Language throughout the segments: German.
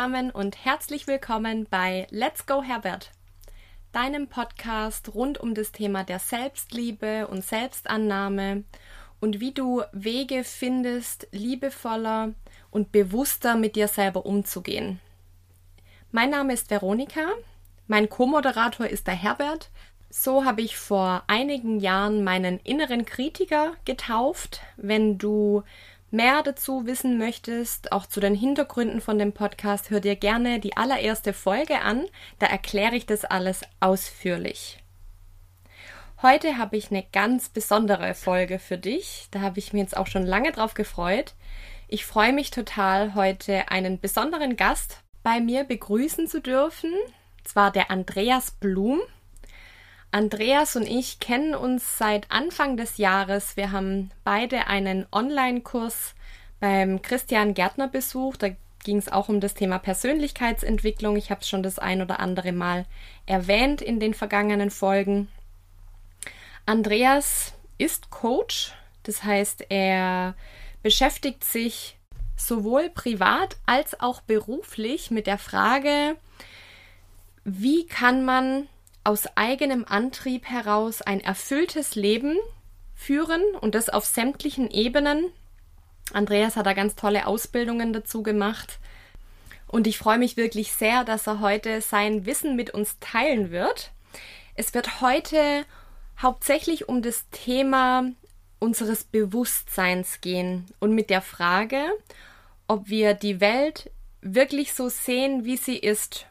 zusammen und herzlich willkommen bei Let's Go Herbert, deinem Podcast rund um das Thema der Selbstliebe und Selbstannahme und wie du Wege findest, liebevoller und bewusster mit dir selber umzugehen. Mein Name ist Veronika, mein Co-Moderator ist der Herbert. So habe ich vor einigen Jahren meinen inneren Kritiker getauft. Wenn du mehr dazu wissen möchtest, auch zu den Hintergründen von dem Podcast, hör dir gerne die allererste Folge an. Da erkläre ich das alles ausführlich. Heute habe ich eine ganz besondere Folge für dich. Da habe ich mir jetzt auch schon lange drauf gefreut. Ich freue mich total, heute einen besonderen Gast bei mir begrüßen zu dürfen. Zwar der Andreas Blum. Andreas und ich kennen uns seit Anfang des Jahres. Wir haben beide einen Online-Kurs beim Christian Gärtner besucht. Da ging es auch um das Thema Persönlichkeitsentwicklung. Ich habe es schon das ein oder andere Mal erwähnt in den vergangenen Folgen. Andreas ist Coach, das heißt, er beschäftigt sich sowohl privat als auch beruflich mit der Frage, wie kann man aus eigenem Antrieb heraus ein erfülltes Leben führen und das auf sämtlichen Ebenen. Andreas hat da ganz tolle Ausbildungen dazu gemacht. Und ich freue mich wirklich sehr, dass er heute sein Wissen mit uns teilen wird. Es wird heute hauptsächlich um das Thema unseres Bewusstseins gehen und mit der Frage, ob wir die Welt wirklich so sehen, wie sie ist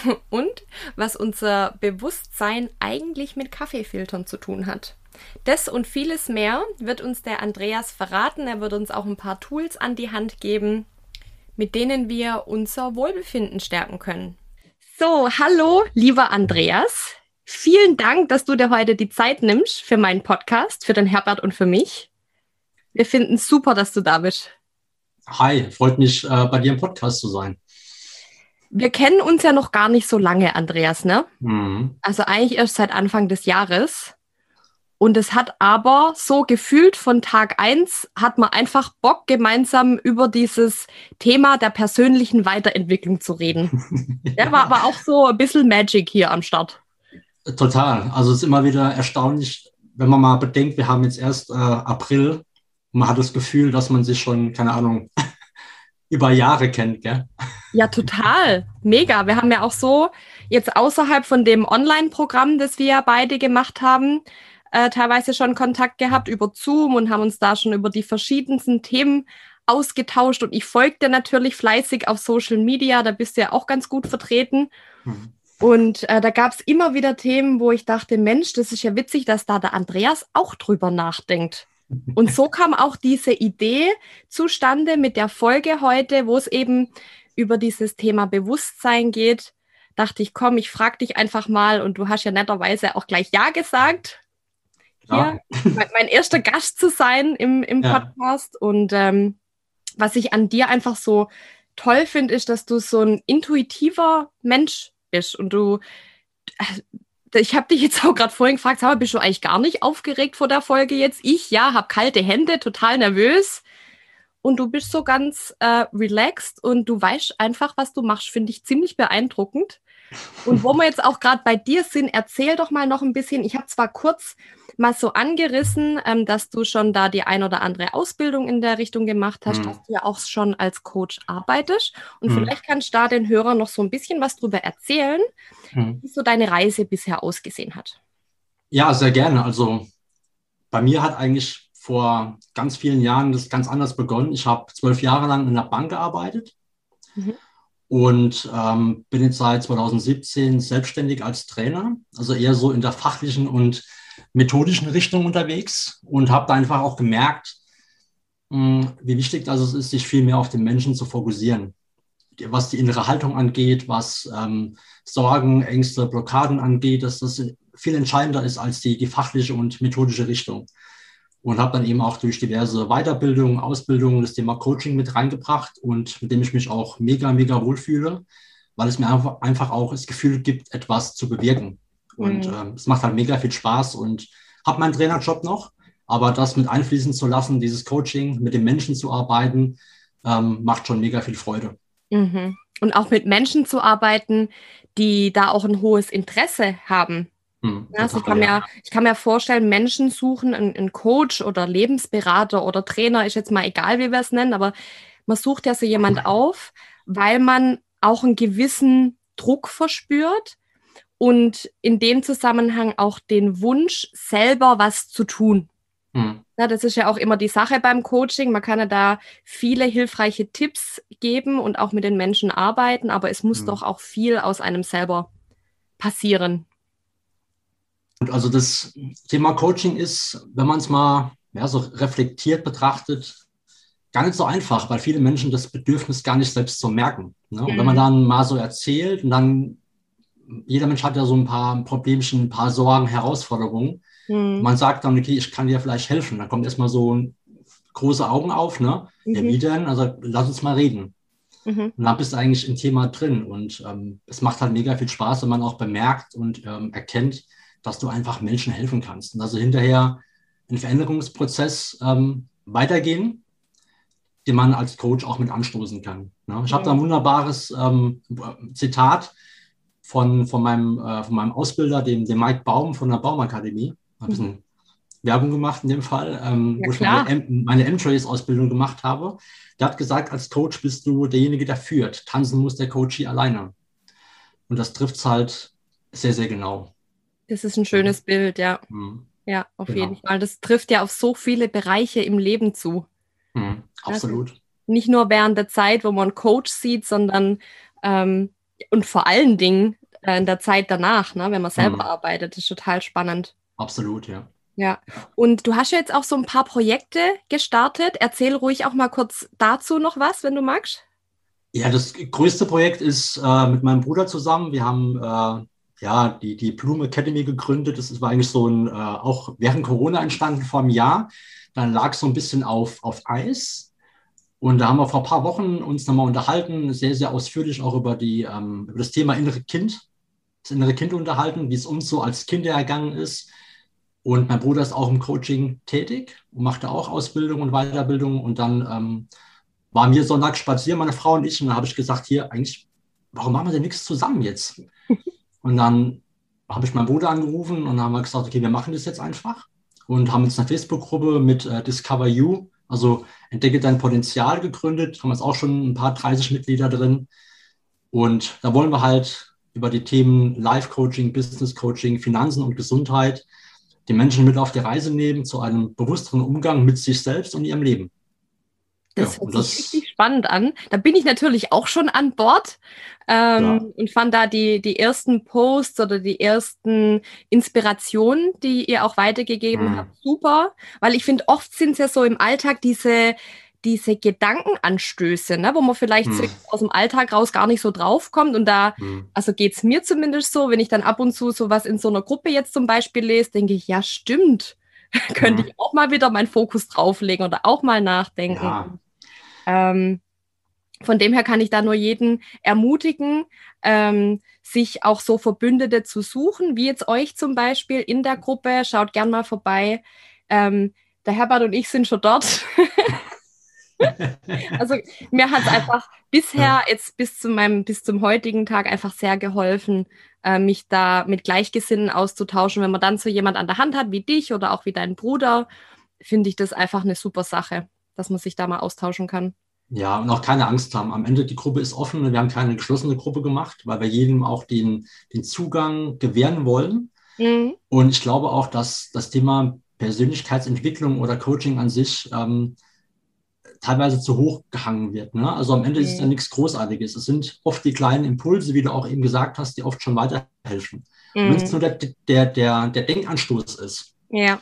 und was unser Bewusstsein eigentlich mit Kaffeefiltern zu tun hat. Das und vieles mehr wird uns der Andreas verraten. Er wird uns auch ein paar Tools an die Hand geben, mit denen wir unser Wohlbefinden stärken können. So, hallo, lieber Andreas. Vielen Dank, dass du dir heute die Zeit nimmst für meinen Podcast, für den Herbert und für mich. Wir finden super, dass du da bist. Hi, freut mich, äh, bei dir im Podcast zu sein. Wir kennen uns ja noch gar nicht so lange, Andreas, ne? Mhm. Also eigentlich erst seit Anfang des Jahres. Und es hat aber so gefühlt von Tag eins hat man einfach Bock, gemeinsam über dieses Thema der persönlichen Weiterentwicklung zu reden. ja. ja, war aber auch so ein bisschen Magic hier am Start. Total. Also es ist immer wieder erstaunlich, wenn man mal bedenkt, wir haben jetzt erst äh, April man hat das Gefühl, dass man sich schon, keine Ahnung, über Jahre kennt, gell? Ja, total. Mega. Wir haben ja auch so jetzt außerhalb von dem Online-Programm, das wir beide gemacht haben, äh, teilweise schon Kontakt gehabt über Zoom und haben uns da schon über die verschiedensten Themen ausgetauscht. Und ich folgte natürlich fleißig auf Social Media, da bist du ja auch ganz gut vertreten. Mhm. Und äh, da gab es immer wieder Themen, wo ich dachte, Mensch, das ist ja witzig, dass da der Andreas auch drüber nachdenkt. Und so kam auch diese Idee zustande mit der Folge heute, wo es eben über dieses Thema Bewusstsein geht. Dachte ich, komm, ich frage dich einfach mal und du hast ja netterweise auch gleich Ja gesagt. Ja. Hier, mein, erster Gast zu sein im, im ja. Podcast. Und ähm, was ich an dir einfach so toll finde, ist, dass du so ein intuitiver Mensch bist und du ich habe dich jetzt auch gerade vorhin gefragt, aber bist du eigentlich gar nicht aufgeregt vor der Folge jetzt? Ich, ja, habe kalte Hände, total nervös. Und du bist so ganz äh, relaxed und du weißt einfach, was du machst, finde ich ziemlich beeindruckend. Und wo wir jetzt auch gerade bei dir sind, erzähl doch mal noch ein bisschen. Ich habe zwar kurz mal so angerissen, ähm, dass du schon da die ein oder andere Ausbildung in der Richtung gemacht hast, mhm. dass du ja auch schon als Coach arbeitest. Und mhm. vielleicht kannst du da den Hörern noch so ein bisschen was drüber erzählen, mhm. wie so deine Reise bisher ausgesehen hat. Ja, sehr gerne. Also bei mir hat eigentlich vor ganz vielen Jahren das ganz anders begonnen. Ich habe zwölf Jahre lang in der Bank gearbeitet. Und ähm, bin jetzt seit 2017 selbstständig als Trainer, also eher so in der fachlichen und methodischen Richtung unterwegs und habe da einfach auch gemerkt, mh, hm, wie wichtig das ist, sich viel mehr auf den Menschen zu fokussieren. Was die innere Haltung angeht, was ähm, Sorgen, Ängste, Blockaden angeht, dass das viel entscheidender ist als die, die fachliche und methodische Richtung und habe dann eben auch durch diverse Weiterbildungen, Ausbildungen das Thema Coaching mit reingebracht und mit dem ich mich auch mega, mega wohlfühle, weil es mir einfach auch das Gefühl gibt, etwas zu bewirken. Und mhm. äh, es macht halt mega viel Spaß und habe meinen Trainerjob noch, aber das mit einfließen zu lassen, dieses Coaching, mit den Menschen zu arbeiten, ähm, macht schon mega viel Freude. Mhm. und auch mit Menschen zu arbeiten, die da auch ein hohes Interesse haben. Hm, also ich, kann mir, ich kann mir vorstellen, Menschen suchen einen, einen, Coach oder Lebensberater oder Trainer, ist jetzt mal egal, wie wir es nennen, aber man sucht ja so jemand auf, weil man auch einen gewissen Druck verspürt und in dem Zusammenhang auch den Wunsch, selber was zu tun. Hm. Ja, das ist ja auch immer die Sache beim Coaching. Man kann ja da viele hilfreiche Tipps geben und auch mit den Menschen arbeiten, aber es muss hm. doch auch viel aus einem selber passieren. Also das Thema Coaching ist, wenn man es mal ja, so reflektiert betrachtet, gar nicht so einfach, weil viele Menschen das Bedürfnis gar nicht selbst so merken. Ne? Und wenn man mhm. dann mal so erzählt und dann, jeder Mensch hat ja so ein paar Problemchen, ein paar Sorgen, Herausforderungen. Mhm. Man sagt dann, okay, ich kann dir vielleicht helfen. Dann kommt erstmal so große Augen auf, ne? Mhm. Ja, wie denn? Also lass uns mal reden. Mhm. Und dann bist du eigentlich im Thema drin. Und ähm, es macht halt mega viel Spaß, wenn man auch bemerkt und ähm, erkennt, dass du einfach Menschen helfen kannst. Und also hinterher einen Veränderungsprozess ähm, weitergehen den man als Coach auch mit anstoßen kann. Ne? Ich habe da ein wunderbares ähm, Zitat von, von, meinem, äh, von meinem Ausbilder, dem, dem Mike Baum von der Baumakademie. Ein bisschen mhm. Werbung gemacht in dem Fall, ähm, ja, wo ich meine, meine M-Trace-Ausbildung gemacht habe. Der hat gesagt, als Coach bist du derjenige, der führt. Tanzen muss der Coach hier alleine. Und das trifft es halt sehr, sehr genau. Das ist ein schönes mhm. Bild, ja. Mhm. Ja, auf genau. jeden Fall. Das trifft ja auf so viele Bereiche im Leben zu. Mhm, absolut. Also nicht nur während der Zeit, wo man Coach sieht, sondern ähm, und vor allen Dingen äh, in der Zeit danach, ne, wenn man selber mhm. arbeitet. Das ist total spannend. Absolut, ja. Ja, und du hast ja jetzt auch so ein paar Projekte gestartet. Erzähl ruhig auch mal kurz dazu noch was, wenn du magst. Ja, das größte Projekt ist äh, mit meinem Bruder zusammen. Wir haben äh, ja die, die Bloom Academy gegründet. Das war eigentlich so ein, äh, auch während Corona entstanden vor einem Jahr dann lag so ein bisschen auf, auf Eis. Und da haben wir vor ein paar Wochen uns nochmal unterhalten, sehr, sehr ausführlich auch über, die, ähm, über das Thema innere Kind, das innere Kind unterhalten, wie es uns so als Kinder ergangen ist. Und mein Bruder ist auch im Coaching tätig und machte auch Ausbildung und Weiterbildung. Und dann ähm, waren wir Sonntag spazieren, meine Frau und ich. Und da habe ich gesagt, hier, eigentlich, warum machen wir denn nichts zusammen jetzt? Und dann habe ich meinen Bruder angerufen und dann haben wir gesagt, okay, wir machen das jetzt einfach und haben jetzt eine Facebook-Gruppe mit äh, Discover You, also entdecke dein Potenzial gegründet, haben jetzt auch schon ein paar 30 Mitglieder drin. Und da wollen wir halt über die Themen Life-Coaching, Business-Coaching, Finanzen und Gesundheit die Menschen mit auf die Reise nehmen zu einem bewussteren Umgang mit sich selbst und ihrem Leben. Das ja, hört das, sich richtig spannend an. Da bin ich natürlich auch schon an Bord ähm, ja. und fand da die, die ersten Posts oder die ersten Inspirationen, die ihr auch weitergegeben mhm. habt, super. Weil ich finde, oft sind es ja so im Alltag diese, diese Gedankenanstöße, ne, wo man vielleicht mhm. aus dem Alltag raus gar nicht so draufkommt. Und da, mhm. also geht's mir zumindest so, wenn ich dann ab und zu sowas in so einer Gruppe jetzt zum Beispiel lese, denke ich, ja, stimmt. könnte mhm. ich auch mal wieder meinen Fokus drauflegen oder auch mal nachdenken. Ja. Ähm, von dem her kann ich da nur jeden ermutigen, ähm, sich auch so Verbündete zu suchen, wie jetzt euch zum Beispiel in der Gruppe. Schaut gern mal vorbei. Ähm, der Herbert und ich sind schon dort. also mir hat es einfach bisher jetzt bis zu meinem bis zum heutigen Tag einfach sehr geholfen, äh, mich da mit Gleichgesinnten auszutauschen. Wenn man dann so jemand an der Hand hat wie dich oder auch wie dein Bruder, finde ich das einfach eine super Sache, dass man sich da mal austauschen kann. Ja, und auch keine Angst haben. Am Ende die Gruppe ist offen. Wir haben keine geschlossene Gruppe gemacht, weil wir jedem auch den, den Zugang gewähren wollen. Mhm. Und ich glaube auch, dass das Thema Persönlichkeitsentwicklung oder Coaching an sich ähm, teilweise zu hoch gehangen wird. Ne? Also am Ende okay. ist es ja nichts Großartiges. Es sind oft die kleinen Impulse, wie du auch eben gesagt hast, die oft schon weiterhelfen. Mhm. Wenn es nur der, der, der, der Denkanstoß ist, ja.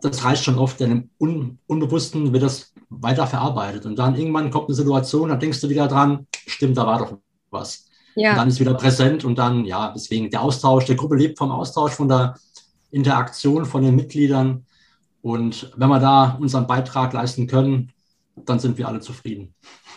Das reicht schon oft, denn im Un Unbewussten wird das weiter verarbeitet. Und dann irgendwann kommt eine Situation, da denkst du wieder dran, stimmt, da war doch was. Ja. Und dann ist wieder präsent und dann, ja, deswegen der Austausch, der Gruppe lebt vom Austausch, von der Interaktion von den Mitgliedern. Und wenn wir da unseren Beitrag leisten können, dann sind wir alle zufrieden.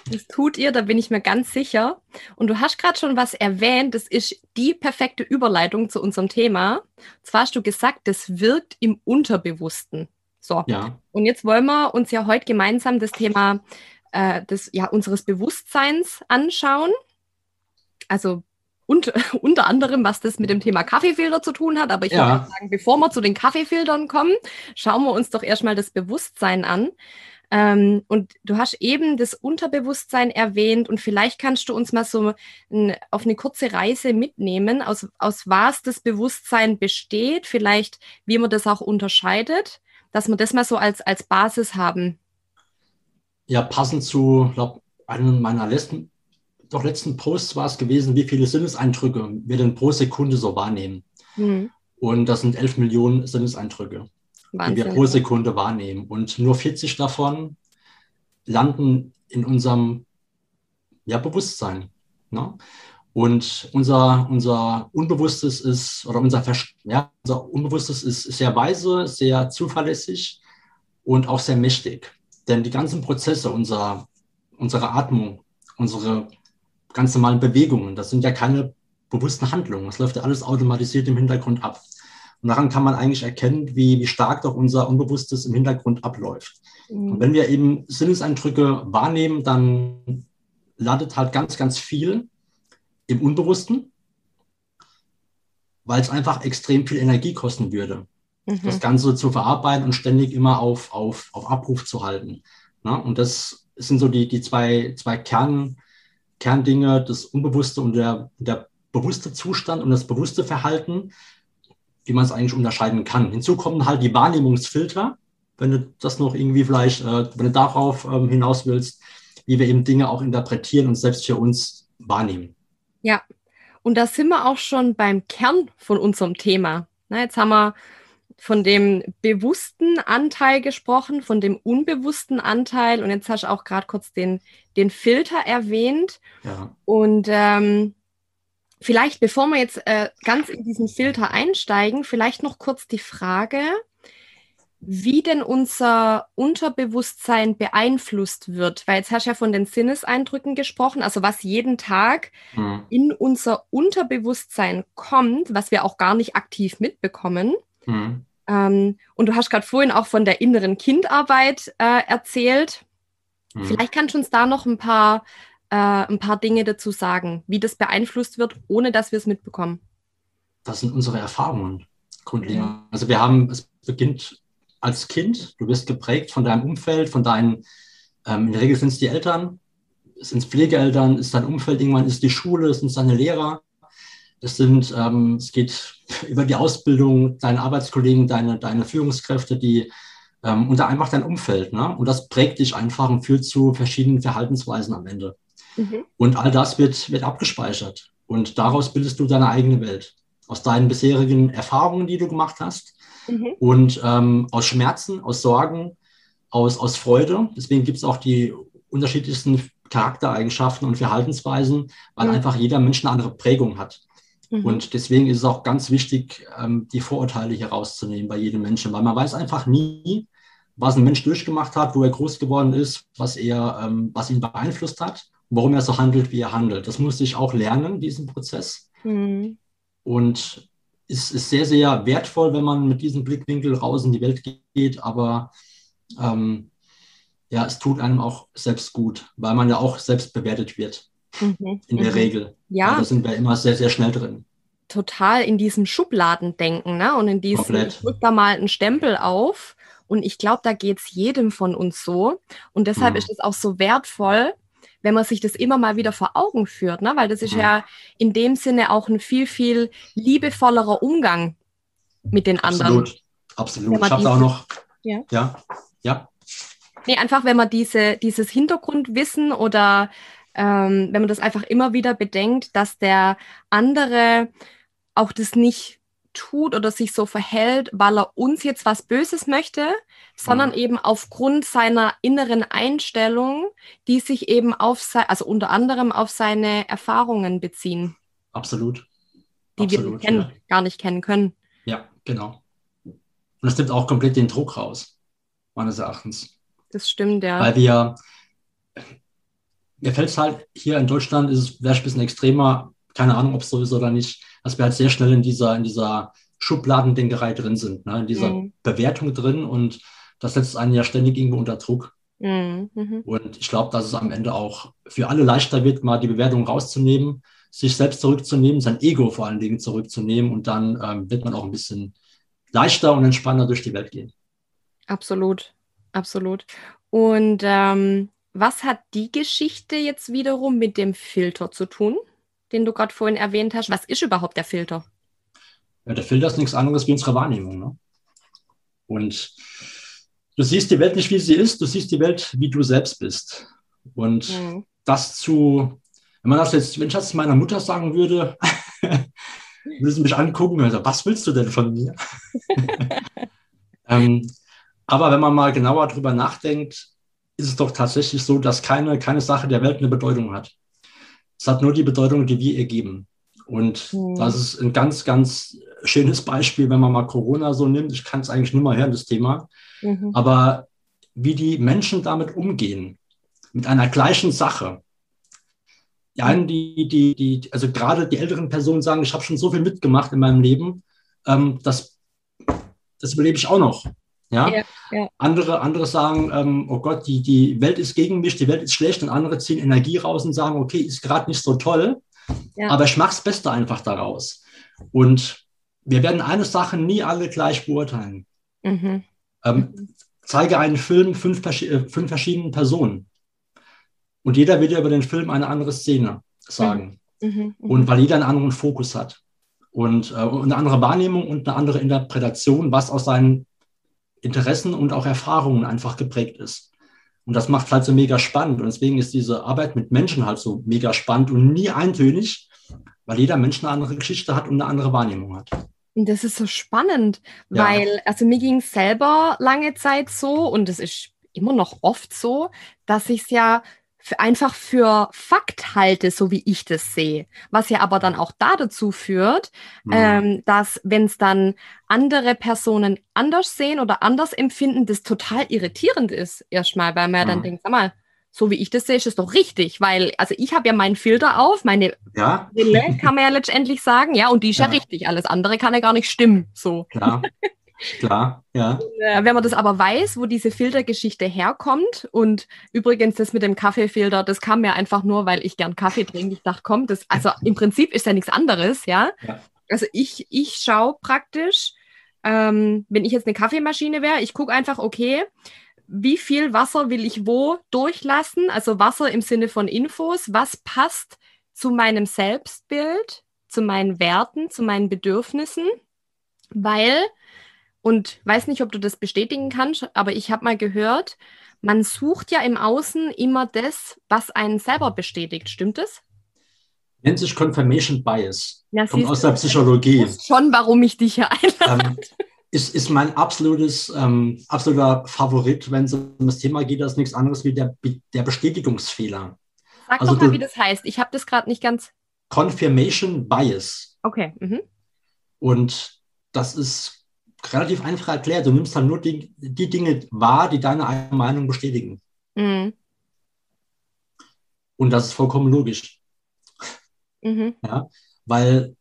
Das tut ihr, da bin ich mir ganz sicher. Und du hast gerade schon was erwähnt, das ist die perfekte Überleitung zu unserem Thema. Und zwar hast du gesagt, das wirkt im Unterbewussten. So. Ja. Und jetzt wollen wir uns ja heute gemeinsam das Thema äh, des, ja, unseres Bewusstseins anschauen. also und, unter anderem, was das mit dem Thema Kaffeefilter zu tun hat. Aber ich ja. würde sagen, bevor wir zu den Kaffeefiltern kommen, schauen wir uns doch erstmal das Bewusstsein an. Ähm, und du hast eben das Unterbewusstsein erwähnt und vielleicht kannst du uns mal so ein, auf eine kurze Reise mitnehmen, aus, aus was das Bewusstsein besteht, vielleicht wie man das auch unterscheidet, dass wir das mal so als, als Basis haben. Ja, passend zu, glaube einem meiner letzten, doch letzten Posts war es gewesen, wie viele Sinneseindrücke wir denn pro Sekunde so wahrnehmen. Mhm. Und das sind 11 Millionen Sinneseindrücke. Wahnsinn. die wir pro Sekunde wahrnehmen. Und nur 40 davon landen in unserem ja, Bewusstsein. Ne? Und unser, unser Unbewusstes ist, oder unser, ja, unser Unbewusstes ist sehr weise, sehr zuverlässig und auch sehr mächtig. Denn die ganzen Prozesse unserer, unserer Atmung, unsere ganz normalen Bewegungen, das sind ja keine bewussten Handlungen. Das läuft ja alles automatisiert im Hintergrund ab. Und daran kann man eigentlich erkennen, wie, wie stark doch unser Unbewusstes im Hintergrund abläuft. Mhm. Und wenn wir eben Sinneseindrücke wahrnehmen, dann landet halt ganz, ganz viel im Unbewussten, weil es einfach extrem viel Energie kosten würde, mhm. das Ganze zu verarbeiten und ständig immer auf, auf, auf Abruf zu halten. Na, und das sind so die, die zwei, zwei Kern, Kerndinge, das Unbewusste und der, der bewusste Zustand und das bewusste Verhalten wie man es eigentlich unterscheiden kann. Hinzu kommen halt die Wahrnehmungsfilter, wenn du das noch irgendwie vielleicht, äh, wenn du darauf ähm, hinaus willst, wie wir eben Dinge auch interpretieren und selbst für uns wahrnehmen. Ja, und da sind wir auch schon beim Kern von unserem Thema. Na, jetzt haben wir von dem bewussten Anteil gesprochen, von dem unbewussten Anteil und jetzt hast du auch gerade kurz den, den Filter erwähnt. Ja. Und ähm, Vielleicht, bevor wir jetzt äh, ganz in diesen Filter einsteigen, vielleicht noch kurz die Frage, wie denn unser Unterbewusstsein beeinflusst wird. Weil jetzt hast du ja von den Sinneseindrücken gesprochen, also was jeden Tag mhm. in unser Unterbewusstsein kommt, was wir auch gar nicht aktiv mitbekommen. Mhm. Ähm, und du hast gerade vorhin auch von der inneren Kindarbeit äh, erzählt. Mhm. Vielleicht kannst du uns da noch ein paar äh, ein paar Dinge dazu sagen, wie das beeinflusst wird, ohne dass wir es mitbekommen? Das sind unsere Erfahrungen grundlegend. Ja. Also wir haben, es beginnt als Kind, du wirst geprägt von deinem Umfeld, von deinen, ähm, in der Regel sind es die Eltern, sind es Pflegeeltern, ist dein Umfeld, irgendwann ist die Schule, es sind deine Lehrer, es sind, ähm, es geht über die Ausbildung, deine Arbeitskollegen, deine, deine Führungskräfte, die ähm, und da einfach dein Umfeld. Ne? Und das prägt dich einfach und führt zu verschiedenen Verhaltensweisen am Ende. Mhm. Und all das wird, wird abgespeichert. Und daraus bildest du deine eigene Welt. Aus deinen bisherigen Erfahrungen, die du gemacht hast. Mhm. Und ähm, aus Schmerzen, aus Sorgen, aus, aus Freude. Deswegen gibt es auch die unterschiedlichsten Charaktereigenschaften und Verhaltensweisen, weil mhm. einfach jeder Mensch eine andere Prägung hat. Mhm. Und deswegen ist es auch ganz wichtig, ähm, die Vorurteile hier rauszunehmen bei jedem Menschen, weil man weiß einfach nie, was ein Mensch durchgemacht hat, wo er groß geworden ist, was er, ähm, was ihn beeinflusst hat warum er so handelt, wie er handelt. Das musste ich auch lernen, diesen Prozess. Mhm. Und es ist sehr, sehr wertvoll, wenn man mit diesem Blickwinkel raus in die Welt geht, aber ähm, ja, es tut einem auch selbst gut, weil man ja auch selbst bewertet wird. Mhm. In der mhm. Regel. Ja. Da sind wir immer sehr, sehr schnell drin. Total in diesem Schubladendenken, ne? Und in diesem, Komplett. ich drück da mal einen Stempel auf. Und ich glaube, da geht es jedem von uns so. Und deshalb mhm. ist es auch so wertvoll, wenn man sich das immer mal wieder vor Augen führt, ne? weil das ist mhm. ja in dem Sinne auch ein viel, viel liebevollerer Umgang mit den anderen. Absolut, absolut. Ich habe auch noch, ja, ja, ja. Nee, einfach wenn man diese, dieses Hintergrundwissen oder ähm, wenn man das einfach immer wieder bedenkt, dass der andere auch das nicht tut oder sich so verhält, weil er uns jetzt was Böses möchte, sondern mhm. eben aufgrund seiner inneren Einstellung, die sich eben auf, also unter anderem auf seine Erfahrungen beziehen. Absolut. Die Absolut, wir kennen, ja. gar nicht kennen können. Ja, genau. Und das nimmt auch komplett den Druck raus, meines Erachtens. Das stimmt, ja. Weil wir, mir fällt es halt, hier in Deutschland ist es vielleicht ein bisschen extremer, keine Ahnung, ob es so ist oder nicht, dass wir halt sehr schnell in dieser, in dieser Schubladendenkerei drin sind, ne? in dieser mhm. Bewertung drin und das setzt einen ja ständig irgendwo unter Druck. Mhm. mhm. Und ich glaube, dass es am Ende auch für alle leichter wird, mal die Bewertung rauszunehmen, sich selbst zurückzunehmen, sein Ego vor allen Dingen zurückzunehmen und dann ähm, wird man auch ein bisschen leichter und entspannter durch die Welt gehen. Absolut, absolut. Und ähm, was hat die Geschichte jetzt wiederum mit dem Filter zu tun, den du gerade vorhin erwähnt hast? Was ist überhaupt der Filter? Ja, der Filter ist nichts anderes wie unsere Wahrnehmung. Ne? Und du siehst die Welt nicht, wie sie ist, du siehst die Welt, wie du selbst bist. Und mhm. das zu, wenn man das jetzt, wenn ich das meiner Mutter sagen würde, würde sie mich angucken, also, was willst du denn von mir? ähm, aber wenn man mal genauer drüber nachdenkt, ist es doch tatsächlich so, dass keine, keine Sache der Welt eine Bedeutung hat. Es hat nur die Bedeutung, die wir ihr geben. Und mhm. das ist ein ganz, ganz schönes Beispiel, wenn man mal Corona so nimmt. Ich kann es eigentlich nicht mehr hören, das Thema. Mhm. Aber wie die Menschen damit umgehen, mit einer gleichen Sache. Die einen, die, die, die, also gerade die älteren Personen sagen, ich habe schon so viel mitgemacht in meinem Leben, ähm, das, das überlebe ich auch noch. Ja? ja, ja. Andere, andere sagen, ähm, oh Gott, die, die Welt ist gegen mich, die Welt ist schlecht und andere ziehen Energie raus und sagen, okay, ist gerade nicht so toll, ja. aber ich mache das Beste einfach daraus. Und wir werden eine Sache nie alle gleich beurteilen. Mhm. Ähm, zeige einen Film fünf, äh, fünf verschiedenen Personen und jeder wird ja über den Film eine andere Szene sagen. Mhm. Mhm. Und weil jeder einen anderen Fokus hat und äh, eine andere Wahrnehmung und eine andere Interpretation, was aus seinen Interessen und auch Erfahrungen einfach geprägt ist. Und das macht halt so mega spannend. Und deswegen ist diese Arbeit mit Menschen halt so mega spannend und nie eintönig, weil jeder Mensch eine andere Geschichte hat und eine andere Wahrnehmung hat. Das ist so spannend, ja. weil, also mir ging es selber lange Zeit so und es ist immer noch oft so, dass ich es ja einfach für Fakt halte, so wie ich das sehe. Was ja aber dann auch da dazu führt, mhm. ähm, dass wenn es dann andere Personen anders sehen oder anders empfinden, das total irritierend ist erstmal, weil man mhm. dann denkt, sag mal, so wie ich das sehe, ist es doch richtig, weil, also ich habe ja meinen Filter auf, meine ja. Brille, kann man ja letztendlich sagen, ja, und die ist ja. ja richtig, alles andere kann ja gar nicht stimmen, so. Klar. Klar, ja. Äh, wenn man das aber weiß, wo diese Filtergeschichte herkommt und übrigens das mit dem Kaffeefilter, das kam mir einfach nur, weil ich gern Kaffee trinke. Ich dachte, komm, das, also im Prinzip ist ja nichts anderes, ja. ja. Also ich, ich schaue praktisch, ähm, wenn ich jetzt eine Kaffeemaschine wäre, ich gucke einfach, okay, wie viel Wasser will ich wo durchlassen? Also Wasser im Sinne von Infos, was passt zu meinem Selbstbild, zu meinen Werten, zu meinen Bedürfnissen, weil und weiß nicht, ob du das bestätigen kannst, aber ich habe mal gehört, man sucht ja im Außen immer das, was einen selber bestätigt. Stimmt es? Nennt sich Confirmation Bias. Ja, Kommt aus der Psychologie. Schon, warum ich dich hier einlade. Ähm, ist, ist mein absolutes, ähm, absoluter Favorit, wenn es um das Thema geht, das ist nichts anderes wie der, der Bestätigungsfehler. Sag also doch mal, wie das heißt. Ich habe das gerade nicht ganz. Confirmation Bias. Okay. Mhm. Und das ist relativ einfach erklärt. Du nimmst dann nur die, die Dinge wahr, die deine eigene Meinung bestätigen. Mhm. Und das ist vollkommen logisch. Mhm. Ja, weil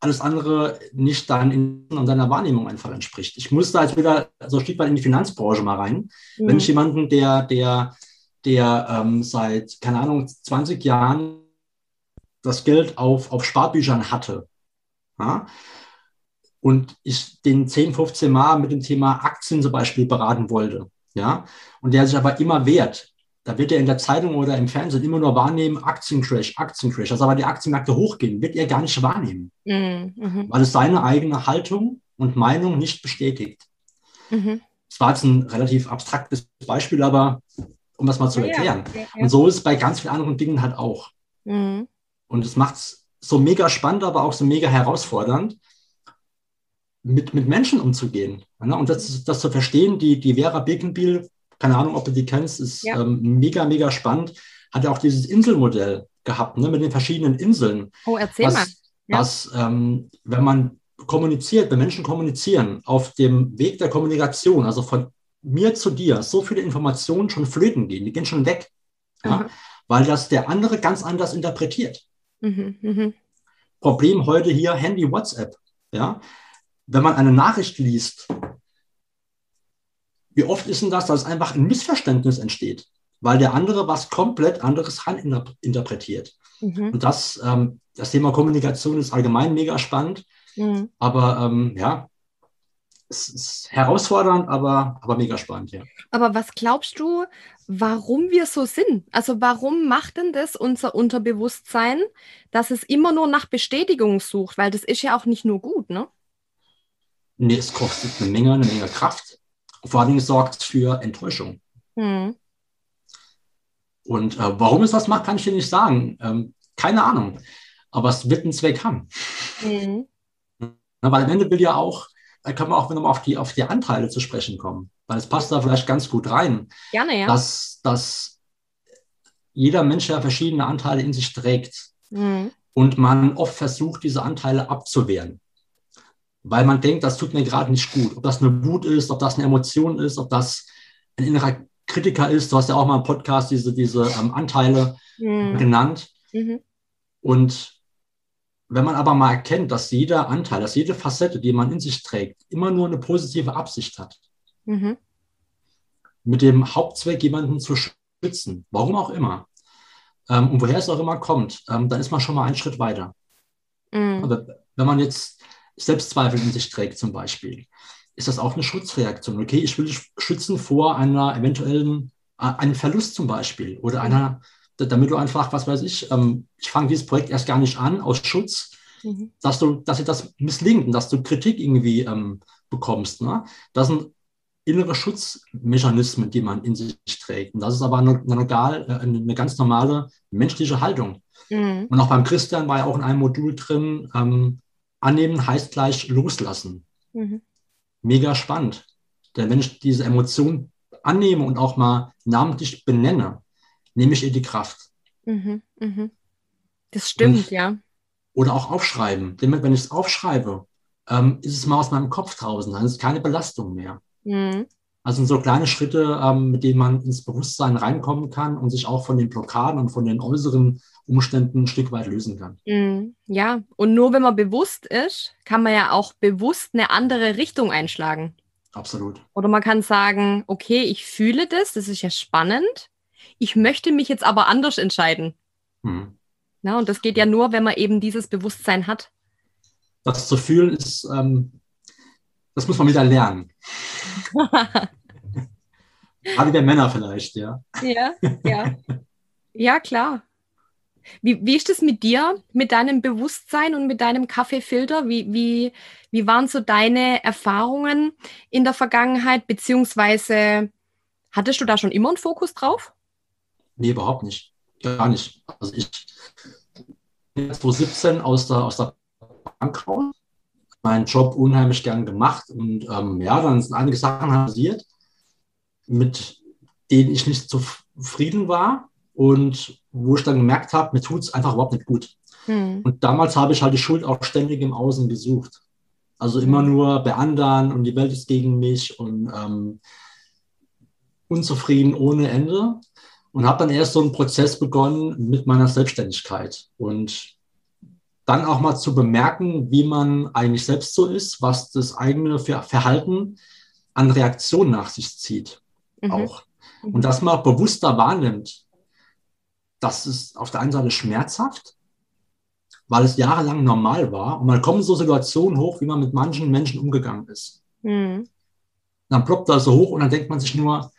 alles andere nicht deinen und deiner Wahrnehmung einfach entspricht. Ich muss da jetzt wieder so ein Stück weit in die Finanzbranche mal rein. Mhm. Wenn ich jemanden, der, der, der ähm, seit, keine Ahnung, 20 Jahren das Geld auf, auf Sparbüchern hatte, ja, und ich den 10, 15 Mal mit dem Thema Aktien zum Beispiel beraten wollte, ja, und der sich aber immer wehrt, da wird er in der Zeitung oder im Fernsehen immer nur wahrnehmen, Aktiencrash, Aktiencrash. Also aber die Aktienmärkte hochgehen, wird er gar nicht wahrnehmen, mhm. mhm. weil es seine eigene Haltung und Meinung nicht bestätigt. Mhm. Das war jetzt ein relativ abstraktes Beispiel, aber um das mal zu erklären. Ja, ja, ja. Und so ist es bei ganz vielen anderen Dingen halt auch. Mhm. Und es macht es so mega spannend, aber auch so mega herausfordernd, mit, mit Menschen umzugehen. Ne? Und das, das zu verstehen, die, die Vera Birkenbiel, keine Ahnung, ob du die kennst, ist ja. ähm, mega, mega spannend, hat ja auch dieses Inselmodell gehabt, ne, mit den verschiedenen Inseln. Oh, erzähl was, mal. Ja. Was, ähm, wenn man kommuniziert, wenn Menschen kommunizieren, auf dem Weg der Kommunikation, also von mir zu dir, so viele Informationen schon flöten gehen, die gehen schon weg, ja, weil das der andere ganz anders interpretiert. Mhm, mh. Problem heute hier, Handy, WhatsApp. Ja, wenn man eine Nachricht liest, wie oft ist denn das, dass einfach ein Missverständnis entsteht, weil der andere was komplett anderes interpretiert. Mhm. Und das, ähm, das Thema Kommunikation ist allgemein mega spannend. Mhm. Aber ähm, ja, es ist herausfordernd, aber, aber mega spannend, ja. Aber was glaubst du, warum wir so sind? Also warum macht denn das unser Unterbewusstsein, dass es immer nur nach Bestätigung sucht? Weil das ist ja auch nicht nur gut, ne? Nee, es kostet eine Menge, eine Menge Kraft. vor allen Dingen sorgt es für Enttäuschung. Mhm. Und äh, warum es das macht, kann ich dir nicht sagen. Ähm, keine Ahnung. Aber es wird einen Zweck haben. Mhm. Na, weil am Ende will ja auch da können wir auch nochmal auf die, auf die Anteile zu sprechen kommen, weil es passt da vielleicht ganz gut rein. Gerne, ja. Dass, dass jeder Mensch ja verschiedene Anteile in sich trägt mhm. und man oft versucht, diese Anteile abzuwehren. Weil man denkt, das tut mir gerade nicht gut. Ob das eine Wut ist, ob das eine Emotion ist, ob das ein innerer Kritiker ist. Du hast ja auch mal im Podcast diese, diese ähm, Anteile mhm. genannt. Mhm. Und wenn man aber mal erkennt, dass jeder Anteil, dass jede Facette, die man in sich trägt, immer nur eine positive Absicht hat, mhm. mit dem Hauptzweck, jemanden zu schützen, warum auch immer, ähm, und woher es auch immer kommt, ähm, dann ist man schon mal einen Schritt weiter. Mhm. Aber wenn man jetzt Selbstzweifel in sich trägt zum Beispiel, ist das auch eine Schutzreaktion. Okay, ich will dich schützen vor einer eventuellen, äh, einem Verlust zum Beispiel oder einer damit du einfach, was weiß ich, ähm, ich fange dieses Projekt erst gar nicht an aus Schutz, mhm. dass du, dass dir das misslingt und dass du Kritik irgendwie ähm, bekommst. Ne? Das sind innere Schutzmechanismen, die man in sich trägt. Und das ist aber eine, eine, äh, eine ganz normale menschliche Haltung. Mhm. Und auch beim Christian war ja auch in einem Modul drin, ähm, annehmen heißt gleich loslassen. Mhm. Mega spannend. Denn wenn ich diese Emotion annehme und auch mal namentlich benenne, nehme ich ihr die Kraft. Mhm, mh. Das stimmt, Und, ja. Oder auch aufschreiben. Denn wenn ich es aufschreibe, ähm, ist es mal aus meinem Kopf draußen. Dann ist es keine Belastung mehr. Mhm. Also sind so kleine Schritte, ähm, mit denen man ins Bewusstsein reinkommen kann und sich auch von den Blockaden und von den äußeren Umständen ein Stück weit lösen kann. Mhm. Ja, und nur wenn man bewusst ist, kann man ja auch bewusst eine andere Richtung einschlagen. Absolut. Oder man kann sagen, okay, ich fühle das, das ist ja spannend ich möchte mich jetzt aber anders entscheiden. Hm. Na, und das geht ja nur, wenn man eben dieses Bewusstsein hat. Das zu fühlen ist, ähm, das muss man wieder lernen. Gerade der Männer vielleicht, ja. Ja, ja. Ja, klar. Wie, wie ist es mit dir, mit deinem Bewusstsein und mit deinem Kaffeefilter? Wie, wie, wie waren so deine Erfahrungen in der Vergangenheit? Beziehungsweise hattest du da schon immer einen Fokus drauf? Nee, überhaupt nicht. Gar nicht. Also ich bin 2017 aus der, aus der Bank raus, meinen Job unheimlich gern gemacht und ähm, ja, dann sind einige Sachen passiert, mit denen ich nicht zufrieden war und wo ich dann gemerkt habe, mir tut es einfach überhaupt nicht gut. Hm. Und damals habe ich halt die Schuld auch ständig im Außen gesucht. Also immer hm. nur bei anderen und die Welt ist gegen mich und ähm, unzufrieden ohne Ende und habe dann erst so einen Prozess begonnen mit meiner Selbstständigkeit und dann auch mal zu bemerken, wie man eigentlich selbst so ist, was das eigene Verhalten an Reaktionen nach sich zieht. Mhm. Auch. Mhm. Und dass man auch bewusster wahrnimmt, das ist auf der einen Seite schmerzhaft, weil es jahrelang normal war. Und man kommt so Situationen hoch, wie man mit manchen Menschen umgegangen ist. Mhm. Dann ploppt das so hoch und dann denkt man sich nur,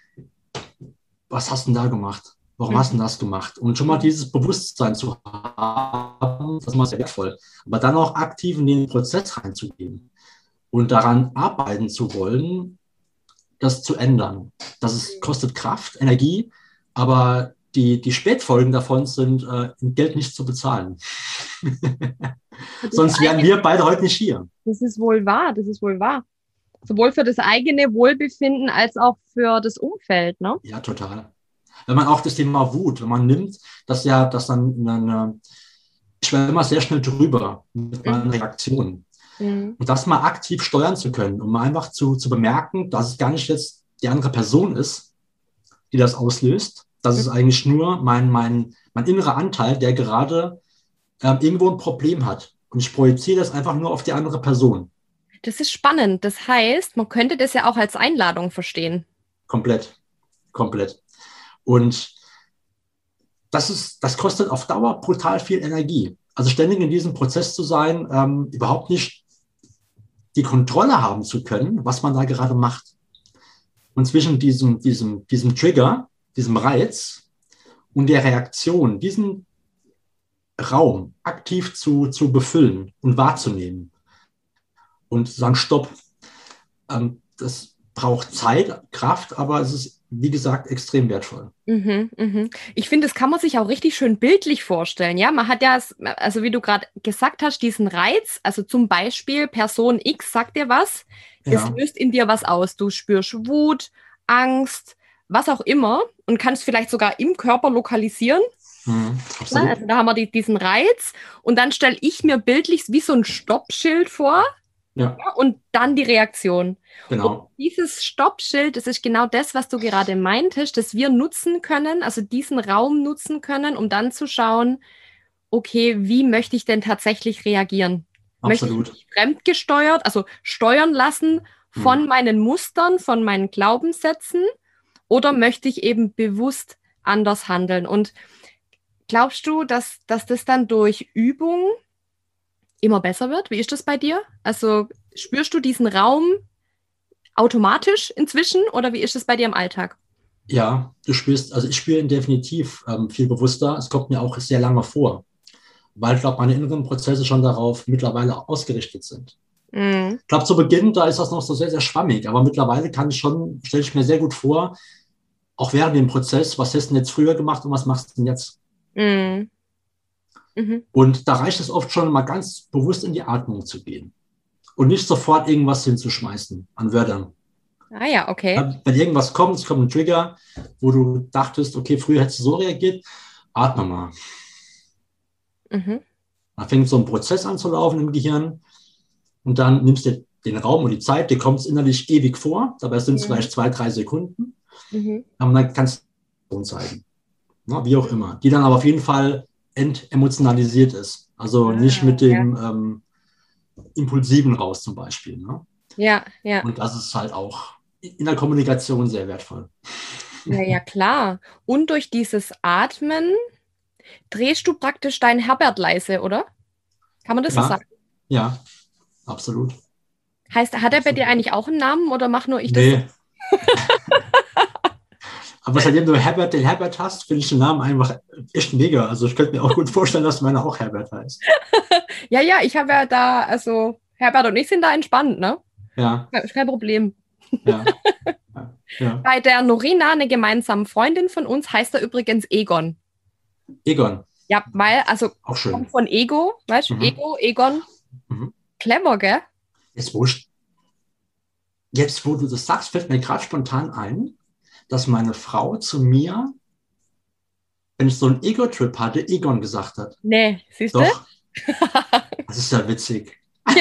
was hast du denn da gemacht? Warum mhm. hast du das gemacht? Und schon mal dieses Bewusstsein zu haben, das ist sehr wertvoll. Aber dann auch aktiv in den Prozess reinzugehen und daran arbeiten zu wollen, das zu ändern. Das ist, kostet Kraft, Energie, aber die, die Spätfolgen davon sind, äh, Geld nicht zu bezahlen. Sonst wären wir beide heute nicht hier. Das ist wohl wahr, das ist wohl wahr sowohl für das eigene Wohlbefinden als auch für das Umfeld, ne? Ja, total. Wenn man auch das Thema Wut, wenn man nimmt, dass ja, dass dann eine, ich werde immer sehr schnell drüber mit meinen mhm. Reaktionen. Mhm. Und das mal aktiv steuern zu können, um einfach zu, zu bemerken, dass es gar nicht jetzt die andere Person ist, die das auslöst. Das mhm. ist eigentlich nur mein, mein, mein innerer Anteil, der gerade äh, irgendwo ein Problem hat. Und ich projiziere das einfach nur auf die andere Person. Das ist spannend. Das heißt, man könnte das ja auch als Einladung verstehen. Komplett. Komplett. Und das, ist, das kostet auf Dauer brutal viel Energie. Also ständig in diesem Prozess zu sein, ähm, überhaupt nicht die Kontrolle haben zu können, was man da gerade macht. Und zwischen diesem, diesem, diesem Trigger, diesem Reiz und der Reaktion, diesen Raum aktiv zu, zu befüllen und wahrzunehmen und zu sagen, stopp, ähm, das braucht Zeit, Kraft, aber es ist, wie gesagt, extrem wertvoll. Mhm, mhm. Ich finde, das kann man sich auch richtig schön bildlich vorstellen. Ja, man hat ja, also wie du gerade gesagt hast, diesen Reiz, also zum Beispiel Person X sagt dir was, ja. es löst in dir was aus. Du spürst Wut, Angst, was auch immer und kannst vielleicht sogar im Körper lokalisieren. Mhm, also da haben wir die, diesen Reiz und dann stelle ich mir bildlich wie so ein Stoppschild vor. Ja. ja. und dann die Reaktion. Genau. Und dieses Stoppschild, das ist genau das, was du gerade meintest, dass wir nutzen können, also diesen Raum nutzen können, um dann zu schauen, okay, wie möchte ich denn tatsächlich reagieren? Absolut. Möchte ich mich fremdgesteuert, also steuern lassen von hm. meinen Mustern, von meinen Glaubenssätzen oder möchte ich eben bewusst anders handeln? Und glaubst du, dass, dass das dann durch Übung immer besser wird? Wie ist das bei dir? Also spürst du diesen Raum automatisch inzwischen oder wie ist es bei dir im Alltag? Ja, du spürst, also ich spüre ihn definitiv ähm, viel bewusster. Es kommt mir auch sehr lange vor, weil ich glaube, meine inneren Prozesse schon darauf mittlerweile ausgerichtet sind. Mhm. Ich glaube, zu Beginn, da ist das noch so sehr, sehr schwammig, aber mittlerweile kann ich schon, stelle ich mir sehr gut vor, auch während dem Prozess, was hast du denn jetzt früher gemacht und was machst du denn jetzt? Mhm. Mhm. Und da reicht es oft schon mal ganz bewusst in die Atmung zu gehen und nicht sofort irgendwas hinzuschmeißen an Wörtern. Ah ja, okay. Wenn irgendwas kommt, es kommt ein Trigger, wo du dachtest, okay, früher hättest du so reagiert, atme mal. Mhm. Da fängt so ein Prozess an zu laufen im Gehirn und dann nimmst du den Raum und die Zeit, dir kommt es innerlich ewig vor, dabei sind es mhm. vielleicht zwei, drei Sekunden. Mhm. Aber dann kannst du zeigen. Na, wie auch immer. Die dann aber auf jeden Fall entemotionalisiert ist. Also ah, nicht mit dem ja. ähm, Impulsiven raus zum Beispiel. Ne? Ja, ja. Und das ist halt auch in der Kommunikation sehr wertvoll. Ja, ja, klar. Und durch dieses Atmen drehst du praktisch dein Herbert leise, oder? Kann man das ja, so sagen? Ja, absolut. Heißt, hat er bei dir eigentlich auch einen Namen oder mach nur ich das? Aber seitdem du Herbert den Herbert hast, finde ich den Namen einfach echt mega. Also ich könnte mir auch gut vorstellen, dass meiner auch Herbert heißt. ja, ja, ich habe ja da, also Herbert und ich sind da entspannt, ne? Ja. Kein Problem. Ja. ja. Bei der Norina, eine gemeinsame Freundin von uns, heißt er übrigens Egon. Egon. Ja, weil, also auch schön. kommt von Ego, weißt du, mhm. Ego, Egon. Mhm. Clever, gell? Jetzt wo, jetzt, wo du das sagst, fällt mir gerade spontan ein, dass meine Frau zu mir, wenn ich so einen Ego-Trip hatte, Egon gesagt hat. Nee, siehst du? Doch. das ist ja witzig.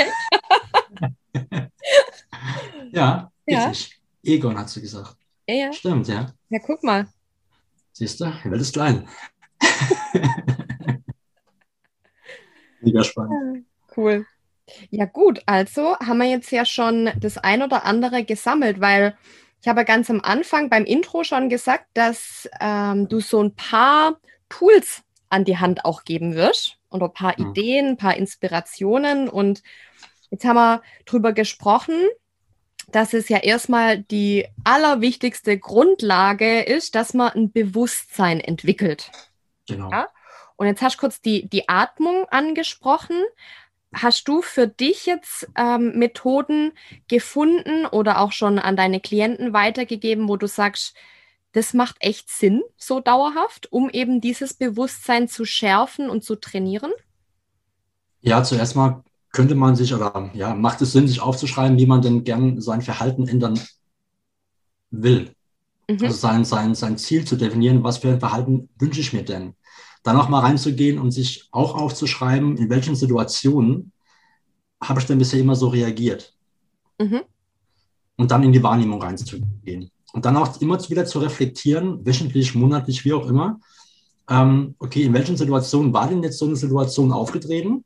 ja, witzig. Ja. Egon hat sie gesagt. Ja, ja. Stimmt, ja. Ja, guck mal. Siehst du, die Welt ist klein. Mega spannend. Cool. Ja gut, also haben wir jetzt ja schon das ein oder andere gesammelt, weil ich habe ganz am Anfang beim Intro schon gesagt, dass ähm, du so ein paar Tools an die Hand auch geben wirst und ein paar mhm. Ideen, ein paar Inspirationen. Und jetzt haben wir darüber gesprochen, dass es ja erstmal die allerwichtigste Grundlage ist, dass man ein Bewusstsein entwickelt. Genau. Ja? Und jetzt hast du kurz die, die Atmung angesprochen. Hast du für dich jetzt ähm, Methoden gefunden oder auch schon an deine Klienten weitergegeben, wo du sagst, das macht echt Sinn, so dauerhaft, um eben dieses Bewusstsein zu schärfen und zu trainieren? Ja, zuerst mal könnte man sich oder ja, macht es Sinn, sich aufzuschreiben, wie man denn gern sein Verhalten ändern will. Mhm. Also sein, sein, sein Ziel zu definieren, was für ein Verhalten wünsche ich mir denn? Dann auch mal reinzugehen und sich auch aufzuschreiben, in welchen Situationen habe ich denn bisher immer so reagiert. Mhm. Und dann in die Wahrnehmung reinzugehen. Und dann auch immer wieder zu reflektieren, wöchentlich, monatlich, wie auch immer. Ähm, okay, in welchen Situationen war denn jetzt so eine Situation aufgetreten?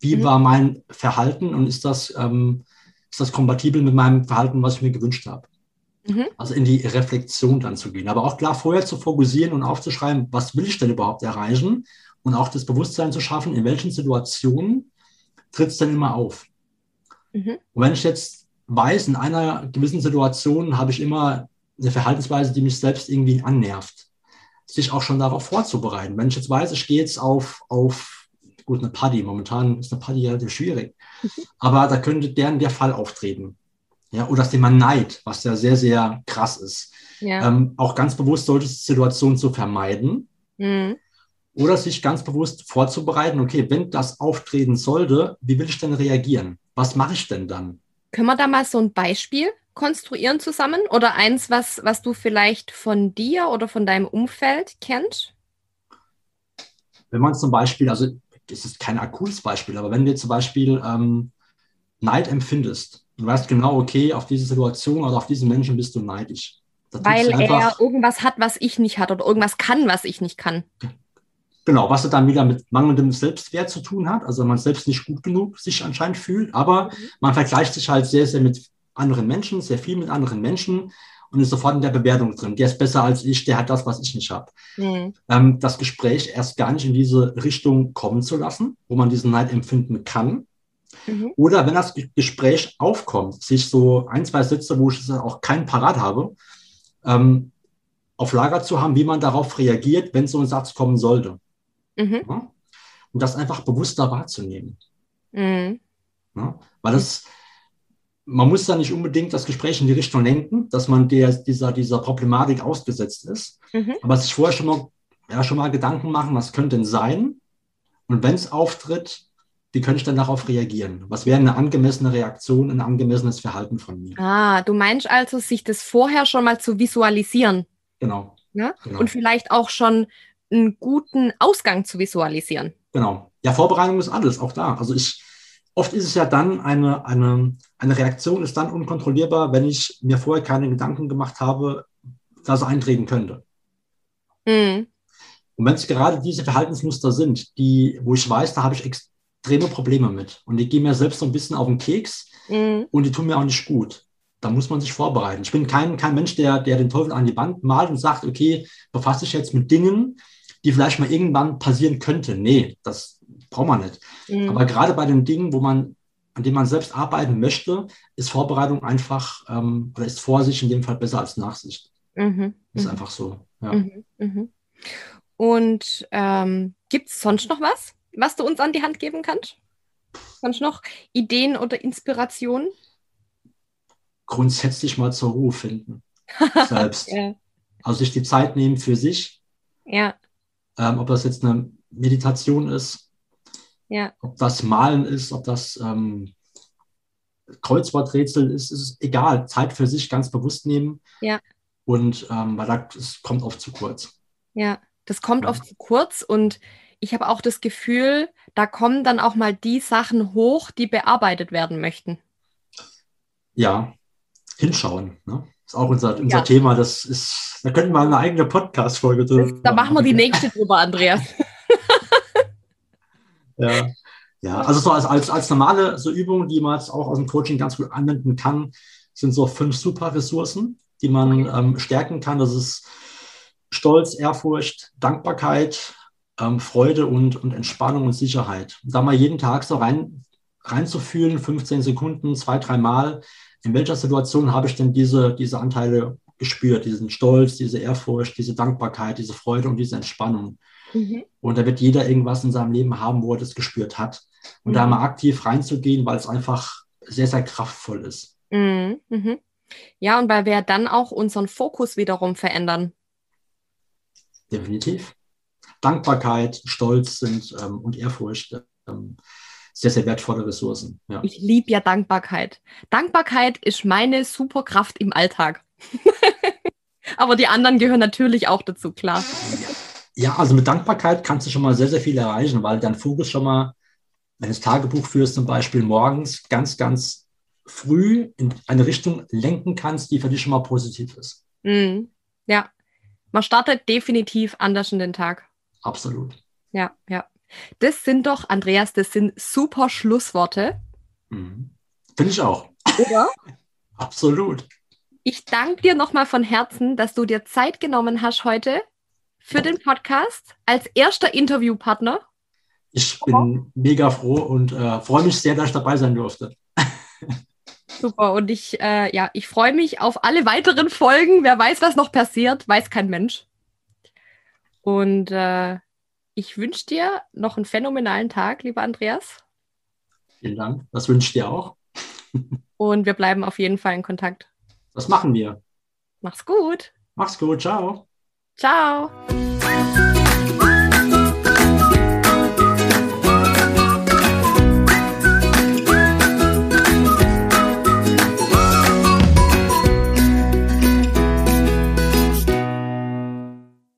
Wie mhm. war mein Verhalten und ist das, ähm, ist das kompatibel mit meinem Verhalten, was ich mir gewünscht habe? Mhm. Also in die Reflexion dann zu gehen. Aber auch klar vorher zu fokussieren und aufzuschreiben, was will ich denn überhaupt erreichen? Und auch das Bewusstsein zu schaffen, in welchen Situationen tritt es denn immer auf. Mhm. Und wenn ich jetzt weiß, in einer gewissen Situation habe ich immer eine Verhaltensweise, die mich selbst irgendwie annervt, sich auch schon darauf vorzubereiten. Wenn ich jetzt weiß, ich gehe jetzt auf, auf gut, eine Party, momentan ist eine Party relativ schwierig, mhm. aber da könnte deren der Fall auftreten. Ja, oder das Thema Neid, was ja sehr, sehr krass ist. Ja. Ähm, auch ganz bewusst solche Situationen zu vermeiden. Mhm. Oder sich ganz bewusst vorzubereiten, okay, wenn das auftreten sollte, wie will ich denn reagieren? Was mache ich denn dann? Können wir da mal so ein Beispiel konstruieren zusammen? Oder eins, was, was du vielleicht von dir oder von deinem Umfeld kennst? Wenn man zum Beispiel, also es ist kein akutes Beispiel, aber wenn du zum Beispiel ähm, Neid empfindest, du weißt genau, okay, auf diese Situation oder auf diesen Menschen bist du neidisch. Weil er irgendwas hat, was ich nicht hat oder irgendwas kann, was ich nicht kann. Genau, was dann wieder mit mangelndem Selbstwert zu tun hat, also man selbst nicht gut genug sich anscheinend fühlt, aber mhm. man vergleicht sich halt sehr, sehr mit anderen Menschen, sehr viel mit anderen Menschen und ist sofort in der Bewertung drin. Der ist besser als ich, der hat das, was ich nicht habe. Mhm. Ähm, das Gespräch erst gar nicht in diese Richtung kommen zu lassen, wo man diesen Neid empfinden kann. Mhm. Oder wenn das Gespräch aufkommt, sich so ein, zwei Sätze, wo ich auch keinen Parat habe, ähm, auf Lager zu haben, wie man darauf reagiert, wenn so ein Satz kommen sollte. Mhm. Ja? Und das einfach bewusster wahrzunehmen. Mhm. Ja? Weil das, man muss da nicht unbedingt das Gespräch in die Richtung lenken, dass man der, dieser, dieser Problematik ausgesetzt ist. Mhm. Aber sich vorher schon mal, ja, schon mal Gedanken machen, was könnte denn sein? Und wenn es auftritt, wie könnte ich dann darauf reagieren? Was wäre eine angemessene Reaktion, ein angemessenes Verhalten von mir? Ah, du meinst also, sich das vorher schon mal zu visualisieren. Genau. Ja? genau. Und vielleicht auch schon einen guten Ausgang zu visualisieren. Genau. Ja, Vorbereitung ist alles, auch da. Also ich, oft ist es ja dann eine, eine, eine Reaktion ist dann unkontrollierbar, wenn ich mir vorher keine Gedanken gemacht habe, dass es eintreten könnte. Mhm. Und wenn es gerade diese Verhaltensmuster sind, die, wo ich weiß, da habe ich extreme Probleme mit und die gehen mir selbst so ein bisschen auf den Keks mhm. und die tun mir auch nicht gut. Da muss man sich vorbereiten. Ich bin kein, kein Mensch, der, der den Teufel an die Wand malt und sagt, okay, befasse dich jetzt mit Dingen, die vielleicht mal irgendwann passieren könnte. Nee, das braucht man nicht. Mhm. Aber gerade bei den Dingen, wo man, an denen man selbst arbeiten möchte, ist Vorbereitung einfach ähm, oder ist Vorsicht in dem Fall besser als Nachsicht. Mhm. Ist mhm. einfach so. Ja. Mhm. mhm. Und ähm, gibt es sonst noch was, was du uns an die Hand geben kannst? Sonst noch Ideen oder Inspirationen? Grundsätzlich mal zur Ruhe finden. Selbst. ja. Also sich die Zeit nehmen für sich. Ja. Ähm, ob das jetzt eine Meditation ist, ja. ob das Malen ist, ob das ähm, Kreuzworträtsel ist, ist egal. Zeit für sich ganz bewusst nehmen. Ja. Und ähm, weil das kommt oft zu kurz. Ja, das kommt ja. oft zu kurz und ich habe auch das Gefühl, da kommen dann auch mal die Sachen hoch, die bearbeitet werden möchten. Ja, hinschauen. Ne? ist auch unser, unser ja. Thema. Das ist, da könnten wir eine eigene Podcast-Folge drüber Da machen wir die nächste drüber, Andreas. ja. ja, also so als, als, als normale so Übung, die man jetzt auch aus dem Coaching ganz gut anwenden kann, sind so fünf super Ressourcen, die man ähm, stärken kann. Das ist Stolz, Ehrfurcht, Dankbarkeit, ähm, Freude und, und Entspannung und Sicherheit. da mal jeden Tag so rein, reinzufühlen, 15 Sekunden, zwei, drei Mal, in welcher Situation habe ich denn diese, diese Anteile gespürt, diesen Stolz, diese Ehrfurcht, diese Dankbarkeit, diese Freude und diese Entspannung. Mhm. Und da wird jeder irgendwas in seinem Leben haben, wo er das gespürt hat. Und mhm. da mal aktiv reinzugehen, weil es einfach sehr, sehr kraftvoll ist. Mhm. mhm. Ja, und weil wir dann auch unseren Fokus wiederum verändern. Definitiv. Dankbarkeit, Stolz sind ähm, und Ehrfurcht ähm, sehr, sehr wertvolle Ressourcen. Ja. Ich liebe ja Dankbarkeit. Dankbarkeit ist meine Superkraft im Alltag. Aber die anderen gehören natürlich auch dazu, klar. Ja, also mit Dankbarkeit kannst du schon mal sehr, sehr viel erreichen, weil dein Fokus schon mal, wenn du das Tagebuch führst, zum Beispiel morgens ganz, ganz früh in eine Richtung lenken kannst, die für dich schon mal positiv ist. Mm, ja, man startet definitiv anders in den Tag. Absolut. Ja, ja. Das sind doch, Andreas, das sind super Schlussworte. Mhm. Finde ich auch. Oder? Absolut. Ich danke dir nochmal von Herzen, dass du dir Zeit genommen hast heute für den Podcast als erster Interviewpartner. Ich bin mega froh und äh, freue mich sehr, dass ich dabei sein durfte. Super. Und ich, äh, ja, ich freue mich auf alle weiteren Folgen. Wer weiß, was noch passiert, weiß kein Mensch. Und äh, ich wünsche dir noch einen phänomenalen Tag, lieber Andreas. Vielen Dank. Das wünsche ich dir auch. Und wir bleiben auf jeden Fall in Kontakt. Das machen wir. Mach's gut. Mach's gut. Ciao. Ciao.